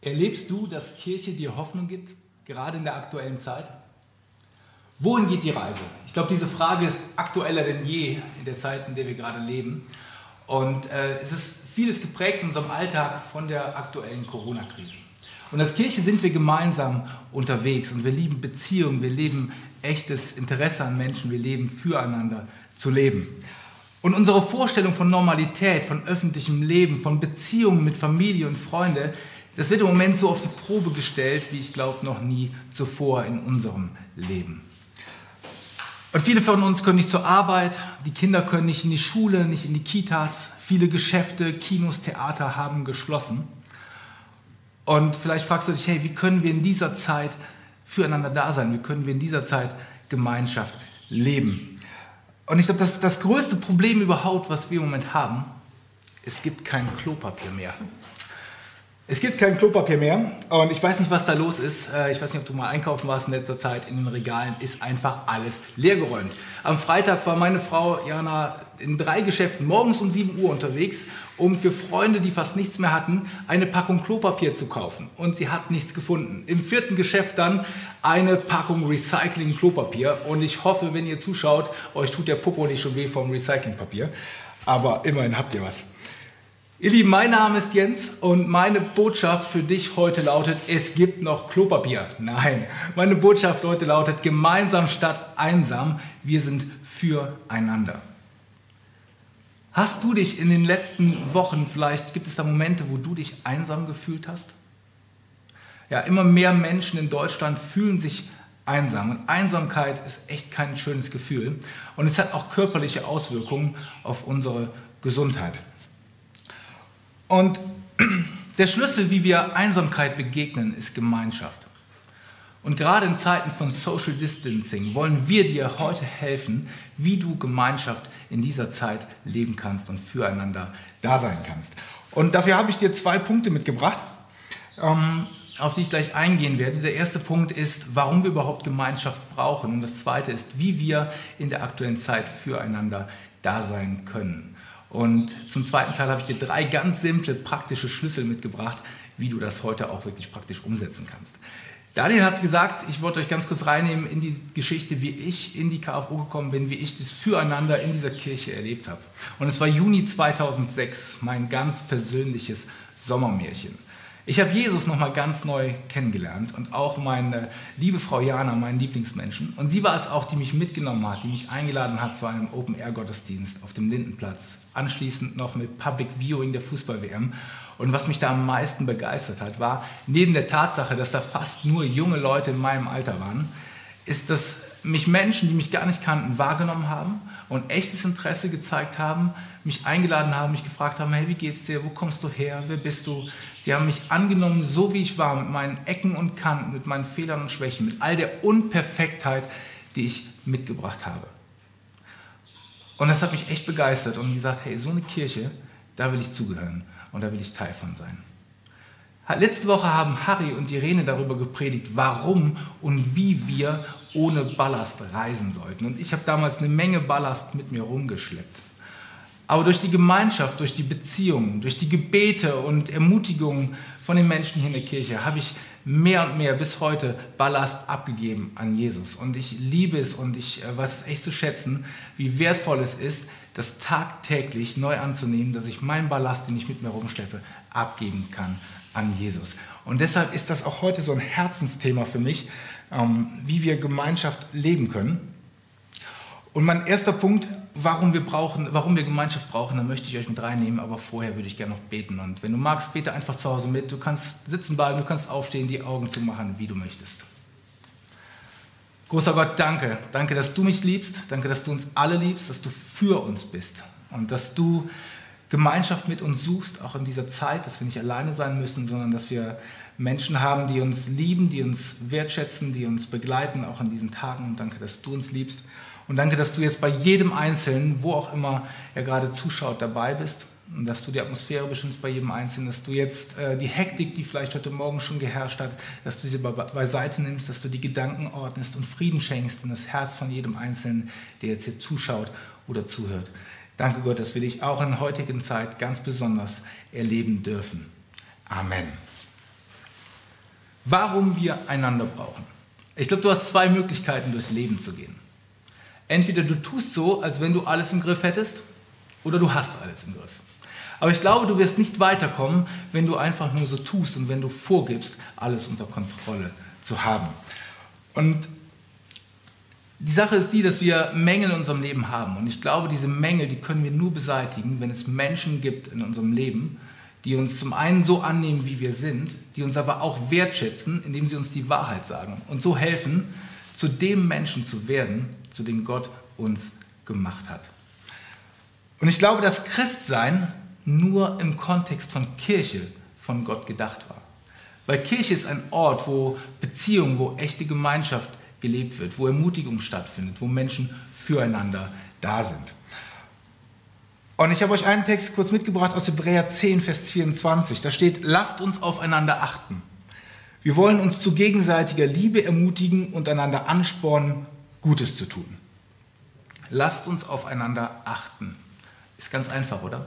Erlebst du, dass Kirche dir Hoffnung gibt, gerade in der aktuellen Zeit? Wohin geht die Reise? Ich glaube, diese Frage ist aktueller denn je in der Zeit, in der wir gerade leben. Und äh, es ist vieles geprägt in unserem Alltag von der aktuellen Corona-Krise. Und als Kirche sind wir gemeinsam unterwegs und wir lieben Beziehungen, wir leben echtes Interesse an Menschen, wir leben füreinander zu leben. Und unsere Vorstellung von Normalität, von öffentlichem Leben, von Beziehungen mit Familie und Freunde, das wird im Moment so auf die Probe gestellt, wie ich glaube noch nie zuvor in unserem Leben. Und viele von uns können nicht zur Arbeit, die Kinder können nicht in die Schule, nicht in die Kitas, viele Geschäfte, Kinos, Theater haben geschlossen. Und vielleicht fragst du dich, hey, wie können wir in dieser Zeit füreinander da sein? Wie können wir in dieser Zeit Gemeinschaft leben? Und ich glaube, das, das größte Problem überhaupt, was wir im Moment haben, es gibt kein Klopapier mehr. Es gibt kein Klopapier mehr und ich weiß nicht, was da los ist. Äh, ich weiß nicht, ob du mal einkaufen warst in letzter Zeit. In den Regalen ist einfach alles leergeräumt. Am Freitag war meine Frau Jana in drei Geschäften morgens um 7 Uhr unterwegs, um für Freunde, die fast nichts mehr hatten, eine Packung Klopapier zu kaufen. Und sie hat nichts gefunden. Im vierten Geschäft dann eine Packung Recycling-Klopapier. Und ich hoffe, wenn ihr zuschaut, euch tut der Popo nicht schon weh vom Recyclingpapier. Aber immerhin habt ihr was. Ihr Lieben, mein Name ist Jens und meine Botschaft für dich heute lautet, es gibt noch Klopapier. Nein, meine Botschaft heute lautet, gemeinsam statt einsam, wir sind füreinander. Hast du dich in den letzten Wochen, vielleicht gibt es da Momente, wo du dich einsam gefühlt hast? Ja, immer mehr Menschen in Deutschland fühlen sich einsam. Und Einsamkeit ist echt kein schönes Gefühl. Und es hat auch körperliche Auswirkungen auf unsere Gesundheit. Und der Schlüssel, wie wir Einsamkeit begegnen, ist Gemeinschaft. Und gerade in Zeiten von Social Distancing wollen wir dir heute helfen, wie du Gemeinschaft in dieser Zeit leben kannst und füreinander da sein kannst. Und dafür habe ich dir zwei Punkte mitgebracht, ähm, auf die ich gleich eingehen werde. Der erste Punkt ist, warum wir überhaupt Gemeinschaft brauchen. Und das zweite ist, wie wir in der aktuellen Zeit füreinander da sein können. Und zum zweiten Teil habe ich dir drei ganz simple, praktische Schlüssel mitgebracht, wie du das heute auch wirklich praktisch umsetzen kannst. Daniel hat es gesagt, ich wollte euch ganz kurz reinnehmen in die Geschichte, wie ich in die KFO gekommen bin, wie ich das Füreinander in dieser Kirche erlebt habe. Und es war Juni 2006, mein ganz persönliches Sommermärchen. Ich habe Jesus nochmal ganz neu kennengelernt und auch meine liebe Frau Jana, meinen Lieblingsmenschen. Und sie war es auch, die mich mitgenommen hat, die mich eingeladen hat zu einem Open-Air-Gottesdienst auf dem Lindenplatz. Anschließend noch mit Public Viewing der Fußball-WM. Und was mich da am meisten begeistert hat, war neben der Tatsache, dass da fast nur junge Leute in meinem Alter waren, ist, dass mich Menschen, die mich gar nicht kannten, wahrgenommen haben und echtes Interesse gezeigt haben, mich eingeladen haben, mich gefragt haben, hey, wie geht's dir, wo kommst du her, wer bist du? Sie haben mich angenommen, so wie ich war, mit meinen Ecken und Kanten, mit meinen Fehlern und Schwächen, mit all der Unperfektheit, die ich mitgebracht habe. Und das hat mich echt begeistert und gesagt, hey, so eine Kirche, da will ich zugehören und da will ich Teil von sein. Letzte Woche haben Harry und Irene darüber gepredigt, warum und wie wir ohne Ballast reisen sollten. Und ich habe damals eine Menge Ballast mit mir rumgeschleppt. Aber durch die Gemeinschaft, durch die Beziehungen, durch die Gebete und Ermutigungen von den Menschen hier in der Kirche habe ich mehr und mehr bis heute Ballast abgegeben an Jesus. Und ich liebe es und ich äh, weiß es echt zu schätzen, wie wertvoll es ist, das tagtäglich neu anzunehmen, dass ich meinen Ballast, den ich mit mir rumschleppe, abgeben kann an Jesus. Und deshalb ist das auch heute so ein Herzensthema für mich, ähm, wie wir Gemeinschaft leben können. Und mein erster Punkt, warum wir, brauchen, warum wir Gemeinschaft brauchen, da möchte ich euch mit reinnehmen, aber vorher würde ich gerne noch beten. Und wenn du magst, bete einfach zu Hause mit. Du kannst sitzen bleiben, du kannst aufstehen, die Augen zu machen, wie du möchtest. Großer Gott, danke. Danke, dass du mich liebst. Danke, dass du uns alle liebst, dass du für uns bist. Und dass du Gemeinschaft mit uns suchst, auch in dieser Zeit, dass wir nicht alleine sein müssen, sondern dass wir Menschen haben, die uns lieben, die uns wertschätzen, die uns begleiten, auch in diesen Tagen. Und danke, dass du uns liebst. Und danke, dass du jetzt bei jedem Einzelnen, wo auch immer er gerade zuschaut, dabei bist. Und dass du die Atmosphäre bestimmst bei jedem Einzelnen, dass du jetzt äh, die Hektik, die vielleicht heute Morgen schon geherrscht hat, dass du sie be beiseite nimmst, dass du die Gedanken ordnest und Frieden schenkst in das Herz von jedem Einzelnen, der jetzt hier zuschaut oder zuhört. Danke Gott, dass wir dich auch in der heutigen Zeit ganz besonders erleben dürfen. Amen. warum wir einander brauchen. Ich glaube, du hast zwei Möglichkeiten, durchs Leben zu gehen. Entweder du tust so, als wenn du alles im Griff hättest, oder du hast alles im Griff. Aber ich glaube, du wirst nicht weiterkommen, wenn du einfach nur so tust und wenn du vorgibst, alles unter Kontrolle zu haben. Und die Sache ist die, dass wir Mängel in unserem Leben haben. Und ich glaube, diese Mängel, die können wir nur beseitigen, wenn es Menschen gibt in unserem Leben, die uns zum einen so annehmen, wie wir sind, die uns aber auch wertschätzen, indem sie uns die Wahrheit sagen und so helfen, zu dem Menschen zu werden, zu dem Gott uns gemacht hat. Und ich glaube, dass Christsein nur im Kontext von Kirche von Gott gedacht war. Weil Kirche ist ein Ort, wo Beziehung, wo echte Gemeinschaft gelebt wird, wo Ermutigung stattfindet, wo Menschen füreinander da sind. Und ich habe euch einen Text kurz mitgebracht aus Hebräer 10, Vers 24. Da steht, lasst uns aufeinander achten. Wir wollen uns zu gegenseitiger Liebe ermutigen und einander anspornen, Gutes zu tun. Lasst uns aufeinander achten. Ist ganz einfach, oder?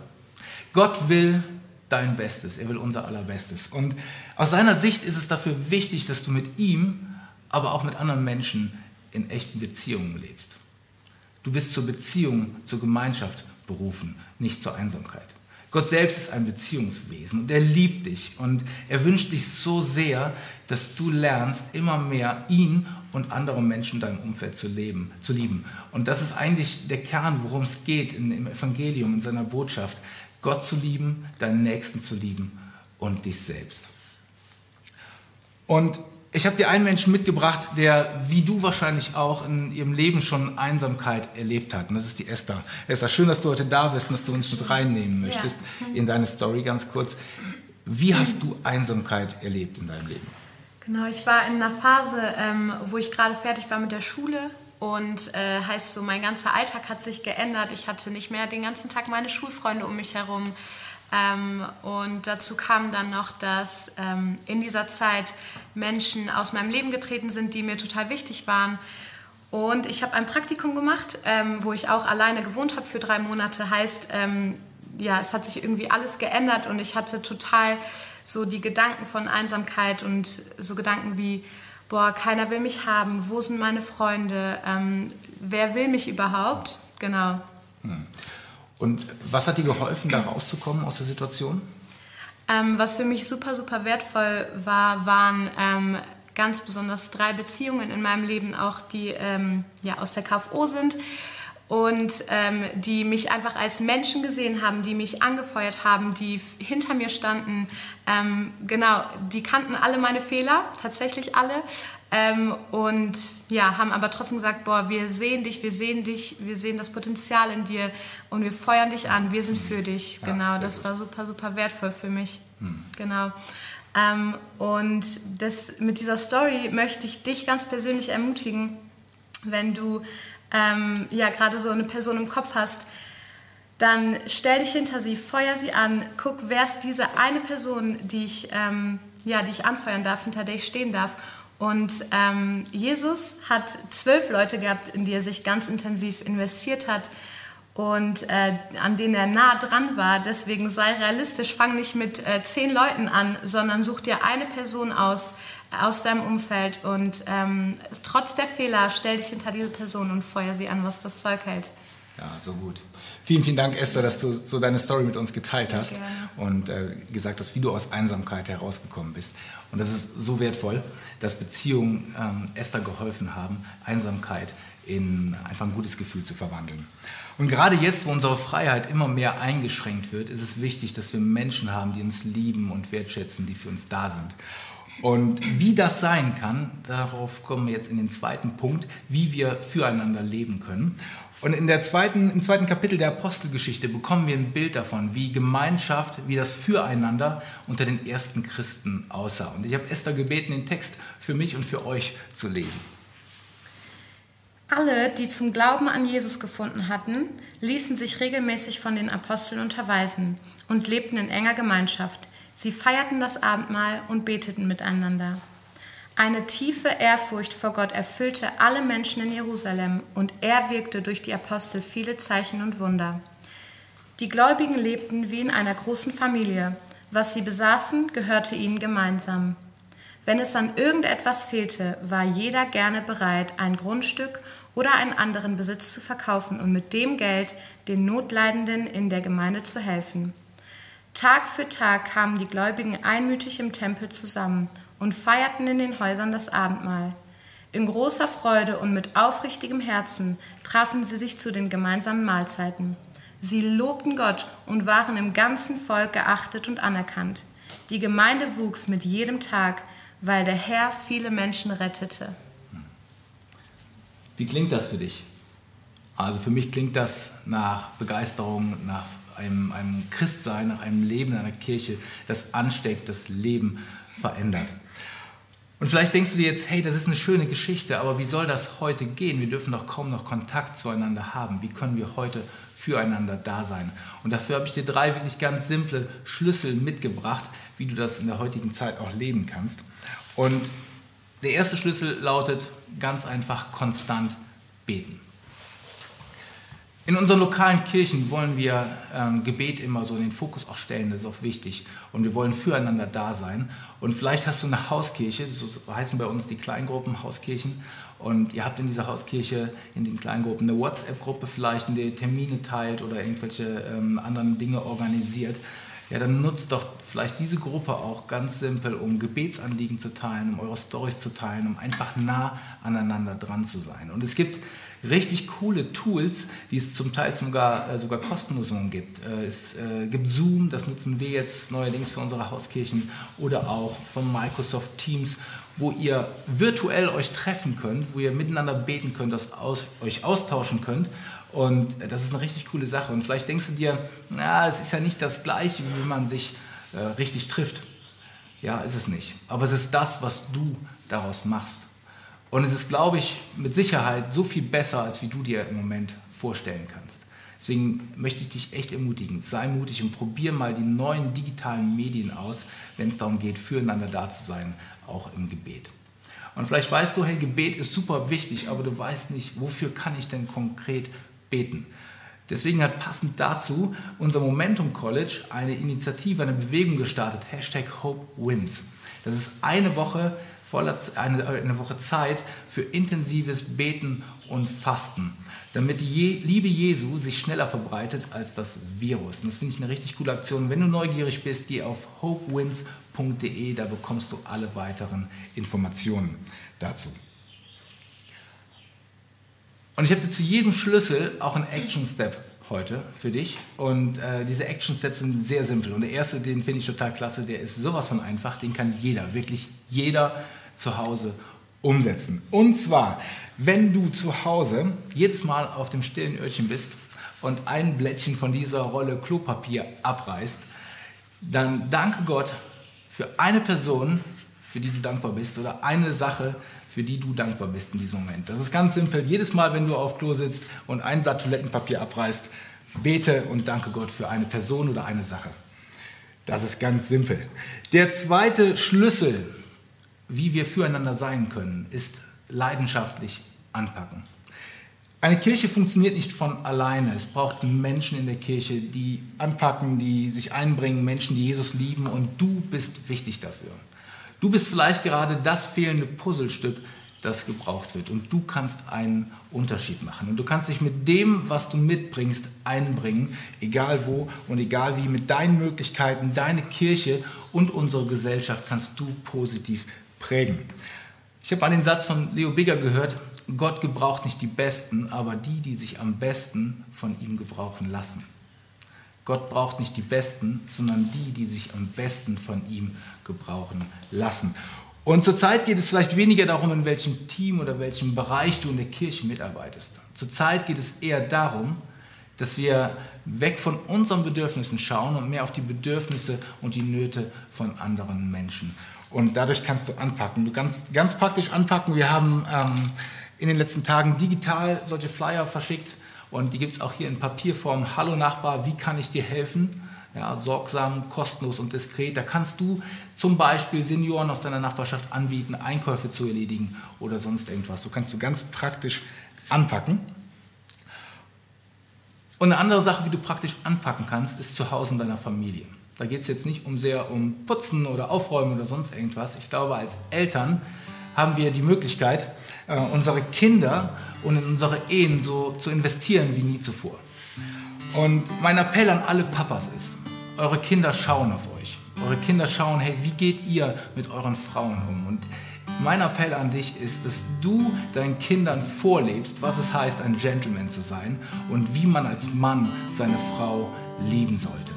Gott will dein Bestes, er will unser allerbestes. Und aus seiner Sicht ist es dafür wichtig, dass du mit ihm, aber auch mit anderen Menschen in echten Beziehungen lebst. Du bist zur Beziehung, zur Gemeinschaft berufen, nicht zur Einsamkeit. Gott selbst ist ein Beziehungswesen und er liebt dich und er wünscht dich so sehr, dass du lernst, immer mehr ihn und andere Menschen in deinem Umfeld zu leben, zu lieben. Und das ist eigentlich der Kern, worum es geht im Evangelium, in seiner Botschaft. Gott zu lieben, deinen Nächsten zu lieben und dich selbst. Und ich habe dir einen Menschen mitgebracht, der wie du wahrscheinlich auch in ihrem Leben schon Einsamkeit erlebt hat. Und das ist die Esther. Esther, schön, dass du heute da bist und dass du uns mit reinnehmen möchtest ja. in deine Story ganz kurz. Wie hast du Einsamkeit erlebt in deinem Leben? Genau, ich war in einer Phase, ähm, wo ich gerade fertig war mit der Schule und äh, heißt so, mein ganzer Alltag hat sich geändert. Ich hatte nicht mehr den ganzen Tag meine Schulfreunde um mich herum. Ähm, und dazu kam dann noch, dass ähm, in dieser Zeit Menschen aus meinem Leben getreten sind, die mir total wichtig waren. Und ich habe ein Praktikum gemacht, ähm, wo ich auch alleine gewohnt habe für drei Monate. Heißt, ähm, ja, es hat sich irgendwie alles geändert und ich hatte total so die Gedanken von Einsamkeit und so Gedanken wie, boah, keiner will mich haben, wo sind meine Freunde, ähm, wer will mich überhaupt? Genau. Hm. Und was hat dir geholfen, da rauszukommen aus der Situation? Ähm, was für mich super, super wertvoll war, waren ähm, ganz besonders drei Beziehungen in meinem Leben, auch die ähm, ja, aus der KFO sind und ähm, die mich einfach als Menschen gesehen haben, die mich angefeuert haben, die hinter mir standen. Ähm, genau, die kannten alle meine Fehler, tatsächlich alle. Ähm, und ja, haben aber trotzdem gesagt, boah, wir sehen dich, wir sehen dich, wir sehen das Potenzial in dir und wir feuern dich an, wir sind für dich. Ja, genau, das gut. war super, super wertvoll für mich. Hm. Genau. Ähm, und das, mit dieser Story möchte ich dich ganz persönlich ermutigen, wenn du ähm, ja gerade so eine Person im Kopf hast, dann stell dich hinter sie, feuer sie an, guck, wer ist diese eine Person, die ich, ähm, ja, die ich anfeuern darf, hinter der ich stehen darf. Und ähm, Jesus hat zwölf Leute gehabt, in die er sich ganz intensiv investiert hat und äh, an denen er nah dran war. Deswegen sei realistisch, fang nicht mit äh, zehn Leuten an, sondern such dir eine Person aus, aus deinem Umfeld und ähm, trotz der Fehler stell dich hinter diese Person und feuer sie an, was das Zeug hält. Ja, so gut. Vielen, vielen Dank, Esther, dass du so deine Story mit uns geteilt Sehr hast gerne. und äh, gesagt hast, wie du aus Einsamkeit herausgekommen bist. Und das ist so wertvoll, dass Beziehungen ähm, Esther geholfen haben, Einsamkeit in einfach ein gutes Gefühl zu verwandeln. Und gerade jetzt, wo unsere Freiheit immer mehr eingeschränkt wird, ist es wichtig, dass wir Menschen haben, die uns lieben und wertschätzen, die für uns da sind. Und wie das sein kann, darauf kommen wir jetzt in den zweiten Punkt, wie wir füreinander leben können. Und in der zweiten, im zweiten Kapitel der Apostelgeschichte bekommen wir ein Bild davon, wie Gemeinschaft, wie das Füreinander unter den ersten Christen aussah. Und ich habe Esther gebeten, den Text für mich und für euch zu lesen. Alle, die zum Glauben an Jesus gefunden hatten, ließen sich regelmäßig von den Aposteln unterweisen und lebten in enger Gemeinschaft. Sie feierten das Abendmahl und beteten miteinander. Eine tiefe Ehrfurcht vor Gott erfüllte alle Menschen in Jerusalem und er wirkte durch die Apostel viele Zeichen und Wunder. Die Gläubigen lebten wie in einer großen Familie. Was sie besaßen, gehörte ihnen gemeinsam. Wenn es an irgendetwas fehlte, war jeder gerne bereit, ein Grundstück oder einen anderen Besitz zu verkaufen und mit dem Geld den Notleidenden in der Gemeinde zu helfen. Tag für Tag kamen die Gläubigen einmütig im Tempel zusammen und feierten in den Häusern das Abendmahl. In großer Freude und mit aufrichtigem Herzen trafen sie sich zu den gemeinsamen Mahlzeiten. Sie lobten Gott und waren im ganzen Volk geachtet und anerkannt. Die Gemeinde wuchs mit jedem Tag, weil der Herr viele Menschen rettete. Wie klingt das für dich? Also für mich klingt das nach Begeisterung, nach einem, einem Christsein, nach einem Leben in einer Kirche, das ansteckt, das Leben verändert. Und vielleicht denkst du dir jetzt, hey, das ist eine schöne Geschichte, aber wie soll das heute gehen? Wir dürfen doch kaum noch Kontakt zueinander haben. Wie können wir heute füreinander da sein? Und dafür habe ich dir drei wirklich ganz simple Schlüssel mitgebracht, wie du das in der heutigen Zeit auch leben kannst. Und der erste Schlüssel lautet ganz einfach konstant beten. In unseren lokalen Kirchen wollen wir ähm, Gebet immer so in den Fokus auch stellen, das ist auch wichtig. Und wir wollen füreinander da sein. Und vielleicht hast du eine Hauskirche, so heißen bei uns die Kleingruppen Hauskirchen. Und ihr habt in dieser Hauskirche, in den Kleingruppen, eine WhatsApp-Gruppe vielleicht, in der ihr Termine teilt oder irgendwelche ähm, anderen Dinge organisiert. Ja, dann nutzt doch vielleicht diese Gruppe auch ganz simpel, um Gebetsanliegen zu teilen, um eure Stories zu teilen, um einfach nah aneinander dran zu sein. Und es gibt richtig coole Tools, die es zum Teil sogar, äh, sogar kostenlos gibt. Äh, es äh, gibt Zoom, das nutzen wir jetzt neuerdings für unsere Hauskirchen oder auch von Microsoft Teams, wo ihr virtuell euch treffen könnt, wo ihr miteinander beten könnt, das aus, euch austauschen könnt. Und das ist eine richtig coole Sache. Und vielleicht denkst du dir, na, es ist ja nicht das Gleiche, wie wenn man sich richtig trifft. Ja, ist es nicht. Aber es ist das, was du daraus machst. Und es ist, glaube ich, mit Sicherheit so viel besser, als wie du dir im Moment vorstellen kannst. Deswegen möchte ich dich echt ermutigen, sei mutig und probier mal die neuen digitalen Medien aus, wenn es darum geht, füreinander da zu sein, auch im Gebet. Und vielleicht weißt du, hey, Gebet ist super wichtig, aber du weißt nicht, wofür kann ich denn konkret beten? Deswegen hat passend dazu unser Momentum College eine Initiative, eine Bewegung gestartet, Hashtag Hope Wins. Das ist eine Woche voller, eine, eine Woche Zeit für intensives Beten und Fasten, damit die Liebe Jesu sich schneller verbreitet als das Virus. Und das finde ich eine richtig coole Aktion. Wenn du neugierig bist, geh auf hopewins.de, da bekommst du alle weiteren Informationen dazu. Und ich habe zu jedem Schlüssel auch einen Action Step heute für dich. Und äh, diese Action Steps sind sehr simpel. Und der erste, den finde ich total klasse, der ist sowas von einfach, den kann jeder, wirklich jeder zu Hause umsetzen. Und zwar, wenn du zu Hause jedes Mal auf dem stillen Öhrchen bist und ein Blättchen von dieser Rolle Klopapier abreißt, dann danke Gott für eine Person, für die du dankbar bist oder eine Sache, für die du dankbar bist in diesem Moment. Das ist ganz simpel. Jedes Mal, wenn du auf Klo sitzt und ein Blatt Toilettenpapier abreißt, bete und danke Gott für eine Person oder eine Sache. Das ist ganz simpel. Der zweite Schlüssel wie wir füreinander sein können, ist leidenschaftlich anpacken. Eine Kirche funktioniert nicht von alleine. Es braucht Menschen in der Kirche, die anpacken, die sich einbringen, Menschen, die Jesus lieben und du bist wichtig dafür. Du bist vielleicht gerade das fehlende Puzzlestück, das gebraucht wird und du kannst einen Unterschied machen. Und du kannst dich mit dem, was du mitbringst, einbringen, egal wo und egal wie, mit deinen Möglichkeiten, deine Kirche und unsere Gesellschaft kannst du positiv prägen. Ich habe mal den Satz von Leo Bigger gehört, Gott gebraucht nicht die Besten, aber die, die sich am besten von ihm gebrauchen lassen. Gott braucht nicht die Besten, sondern die, die sich am besten von ihm gebrauchen lassen. Und zurzeit geht es vielleicht weniger darum, in welchem Team oder welchem Bereich du in der Kirche mitarbeitest. Zurzeit geht es eher darum, dass wir weg von unseren Bedürfnissen schauen und mehr auf die Bedürfnisse und die Nöte von anderen Menschen. Und dadurch kannst du anpacken. Du kannst ganz praktisch anpacken. Wir haben ähm, in den letzten Tagen digital solche Flyer verschickt und die gibt es auch hier in Papierform. Hallo Nachbar, wie kann ich dir helfen? Ja, sorgsam, kostenlos und diskret. Da kannst du zum Beispiel Senioren aus deiner Nachbarschaft anbieten, Einkäufe zu erledigen oder sonst irgendwas. So kannst du ganz praktisch anpacken. Und eine andere Sache, wie du praktisch anpacken kannst, ist zu Hause in deiner Familie. Da geht es jetzt nicht um sehr um Putzen oder Aufräumen oder sonst irgendwas. Ich glaube, als Eltern haben wir die Möglichkeit, äh, unsere Kinder und in unsere Ehen so zu investieren wie nie zuvor. Und mein Appell an alle Papas ist, eure Kinder schauen auf euch. Eure Kinder schauen, hey, wie geht ihr mit euren Frauen um? Und mein Appell an dich ist, dass du deinen Kindern vorlebst, was es heißt, ein Gentleman zu sein und wie man als Mann seine Frau lieben sollte.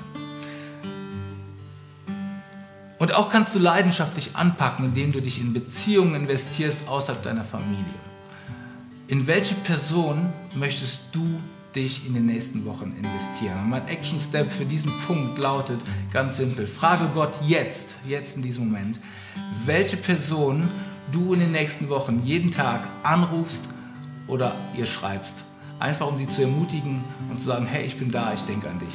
Und auch kannst du leidenschaftlich anpacken, indem du dich in Beziehungen investierst außerhalb deiner Familie. In welche Person möchtest du dich in den nächsten Wochen investieren? Und mein Action Step für diesen Punkt lautet ganz simpel: Frage Gott jetzt, jetzt in diesem Moment, welche Person du in den nächsten Wochen jeden Tag anrufst oder ihr schreibst. Einfach um sie zu ermutigen und zu sagen: Hey, ich bin da, ich denke an dich.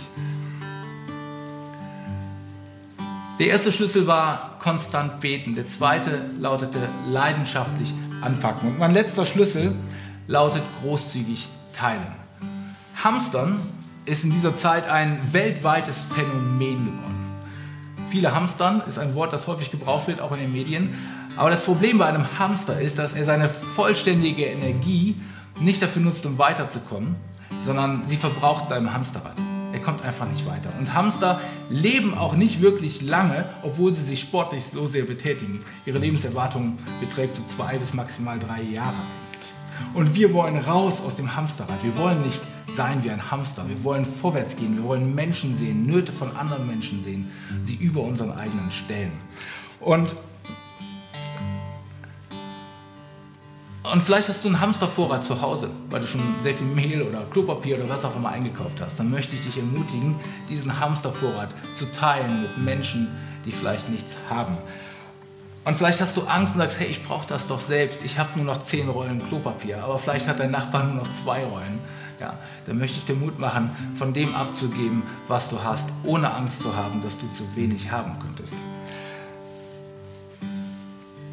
Der erste Schlüssel war konstant beten. Der zweite lautete leidenschaftlich anpacken. Und mein letzter Schlüssel lautet großzügig teilen. Hamstern ist in dieser Zeit ein weltweites Phänomen geworden. Viele Hamstern ist ein Wort, das häufig gebraucht wird, auch in den Medien. Aber das Problem bei einem Hamster ist, dass er seine vollständige Energie nicht dafür nutzt, um weiterzukommen, sondern sie verbraucht beim Hamsterrad. Er kommt einfach nicht weiter. Und Hamster leben auch nicht wirklich lange, obwohl sie sich sportlich so sehr betätigen. Ihre Lebenserwartung beträgt so zwei bis maximal drei Jahre. Und wir wollen raus aus dem Hamsterrad. Wir wollen nicht sein wie ein Hamster. Wir wollen vorwärts gehen. Wir wollen Menschen sehen, Nöte von anderen Menschen sehen, sie über unseren eigenen stellen. Und Und vielleicht hast du einen Hamstervorrat zu Hause, weil du schon sehr viel Mehl oder Klopapier oder was auch immer eingekauft hast. Dann möchte ich dich ermutigen, diesen Hamstervorrat zu teilen mit Menschen, die vielleicht nichts haben. Und vielleicht hast du Angst und sagst, hey, ich brauche das doch selbst. Ich habe nur noch zehn Rollen Klopapier, aber vielleicht hat dein Nachbar nur noch zwei Rollen. Ja, dann möchte ich dir Mut machen, von dem abzugeben, was du hast, ohne Angst zu haben, dass du zu wenig haben könntest.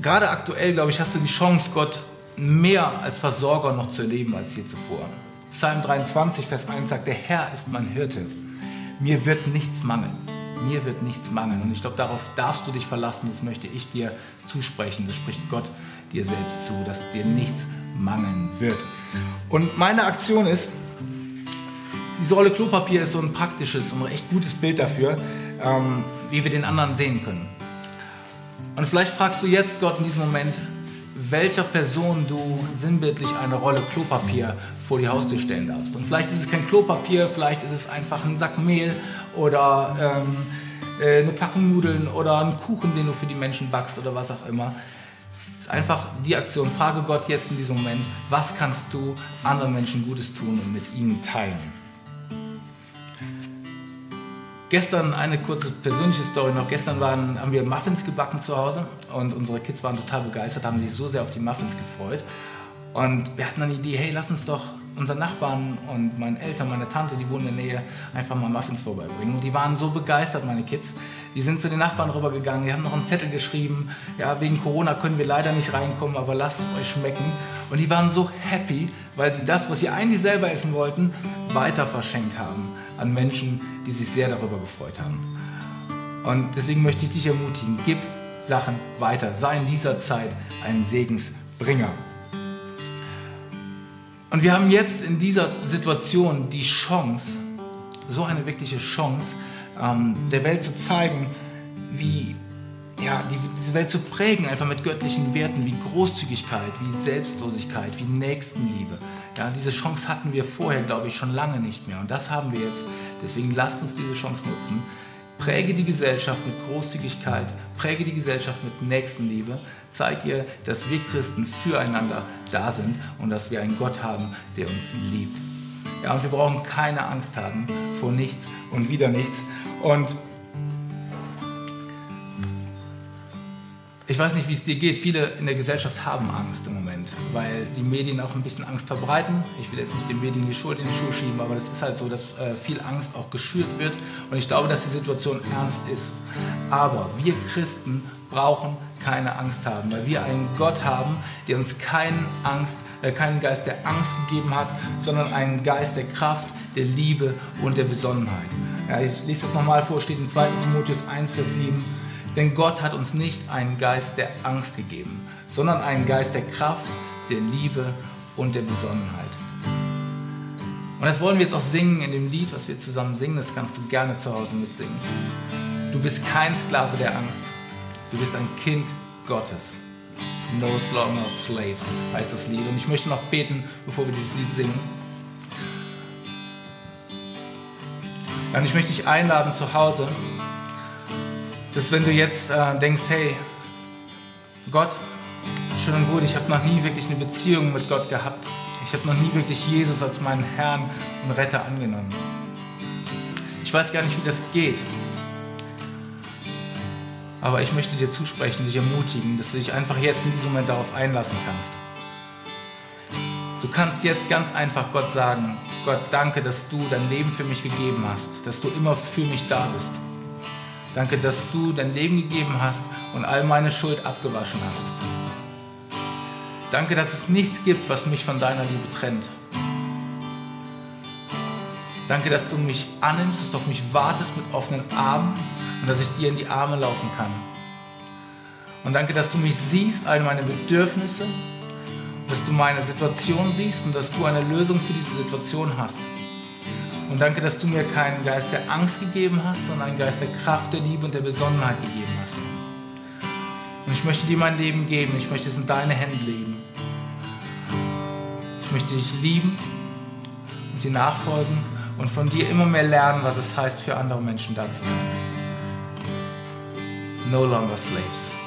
Gerade aktuell, glaube ich, hast du die Chance, Gott mehr als Versorger noch zu erleben als je zuvor. Psalm 23, Vers 1 sagt, der Herr ist mein Hirte. Mir wird nichts mangeln. Mir wird nichts mangeln. Und ich glaube, darauf darfst du dich verlassen. Das möchte ich dir zusprechen. Das spricht Gott dir selbst zu, dass dir nichts mangeln wird. Und meine Aktion ist, diese Rolle Klopapier ist so ein praktisches und echt gutes Bild dafür, ähm, wie wir den anderen sehen können. Und vielleicht fragst du jetzt Gott in diesem Moment, welcher Person du sinnbildlich eine Rolle Klopapier vor die Haustür stellen darfst. Und vielleicht ist es kein Klopapier, vielleicht ist es einfach ein Sack Mehl oder ähm, äh, eine Packung Nudeln oder ein Kuchen, den du für die Menschen backst oder was auch immer. Es ist einfach die Aktion. Frage Gott jetzt in diesem Moment, was kannst du anderen Menschen Gutes tun und mit ihnen teilen? Gestern eine kurze persönliche Story noch. Gestern waren, haben wir Muffins gebacken zu Hause und unsere Kids waren total begeistert, haben sich so sehr auf die Muffins gefreut. Und wir hatten dann die Idee, hey, lass uns doch unseren Nachbarn und meinen Eltern, meine Tante, die wohnen in der Nähe, einfach mal Muffins vorbeibringen. Und die waren so begeistert, meine Kids. Die sind zu den Nachbarn rübergegangen, die haben noch einen Zettel geschrieben, ja, wegen Corona können wir leider nicht reinkommen, aber lasst es euch schmecken. Und die waren so happy, weil sie das, was sie eigentlich selber essen wollten, weiter verschenkt haben an Menschen, die sich sehr darüber gefreut haben. Und deswegen möchte ich dich ermutigen, gib Sachen weiter, sei in dieser Zeit ein Segensbringer. Und wir haben jetzt in dieser Situation die Chance, so eine wirkliche Chance, ähm, der Welt zu zeigen, wie ja, die, diese Welt zu prägen, einfach mit göttlichen Werten wie Großzügigkeit, wie Selbstlosigkeit, wie Nächstenliebe. Ja, diese Chance hatten wir vorher, glaube ich, schon lange nicht mehr. Und das haben wir jetzt. Deswegen lasst uns diese Chance nutzen. Präge die Gesellschaft mit Großzügigkeit, präge die Gesellschaft mit Nächstenliebe, zeig ihr, dass wir Christen füreinander da sind und dass wir einen Gott haben, der uns liebt. Ja, und wir brauchen keine Angst haben vor nichts und wieder nichts. Und ich weiß nicht, wie es dir geht. Viele in der Gesellschaft haben Angst im Moment, weil die Medien auch ein bisschen Angst verbreiten. Ich will jetzt nicht den Medien die Schuld in die Schuhe schieben, aber das ist halt so, dass äh, viel Angst auch geschürt wird. Und ich glaube, dass die Situation ernst ist. Aber wir Christen brauchen keine Angst haben, weil wir einen Gott haben, der uns keinen, Angst, äh, keinen Geist der Angst gegeben hat, sondern einen Geist der Kraft, der Liebe und der Besonnenheit. Ja, ich lese das nochmal vor, steht in 2 Timotheus 1, Vers 7. Denn Gott hat uns nicht einen Geist der Angst gegeben, sondern einen Geist der Kraft, der Liebe und der Besonnenheit. Und das wollen wir jetzt auch singen in dem Lied, was wir zusammen singen. Das kannst du gerne zu Hause mitsingen. Du bist kein Sklave der Angst. Du bist ein Kind Gottes. No longer slaves heißt das Lied. Und ich möchte noch beten, bevor wir dieses Lied singen. Und ich möchte dich einladen zu Hause, dass wenn du jetzt äh, denkst, hey, Gott, schön und gut, ich habe noch nie wirklich eine Beziehung mit Gott gehabt. Ich habe noch nie wirklich Jesus als meinen Herrn und Retter angenommen. Ich weiß gar nicht, wie das geht. Aber ich möchte dir zusprechen, dich ermutigen, dass du dich einfach jetzt in diesem Moment darauf einlassen kannst. Du kannst jetzt ganz einfach Gott sagen, Gott, danke, dass du dein Leben für mich gegeben hast, dass du immer für mich da bist. Danke, dass du dein Leben gegeben hast und all meine Schuld abgewaschen hast. Danke, dass es nichts gibt, was mich von deiner Liebe trennt. Danke, dass du mich annimmst, dass du auf mich wartest mit offenen Armen und dass ich dir in die Arme laufen kann. Und danke, dass du mich siehst, all meine Bedürfnisse, dass du meine Situation siehst und dass du eine Lösung für diese Situation hast. Und danke, dass du mir keinen Geist der Angst gegeben hast, sondern einen Geist der Kraft, der Liebe und der Besonnenheit gegeben hast. Und ich möchte dir mein Leben geben, ich möchte es in deine Hände legen. Ich möchte dich lieben und dir nachfolgen und von dir immer mehr lernen, was es heißt, für andere Menschen da zu sein no longer slaves.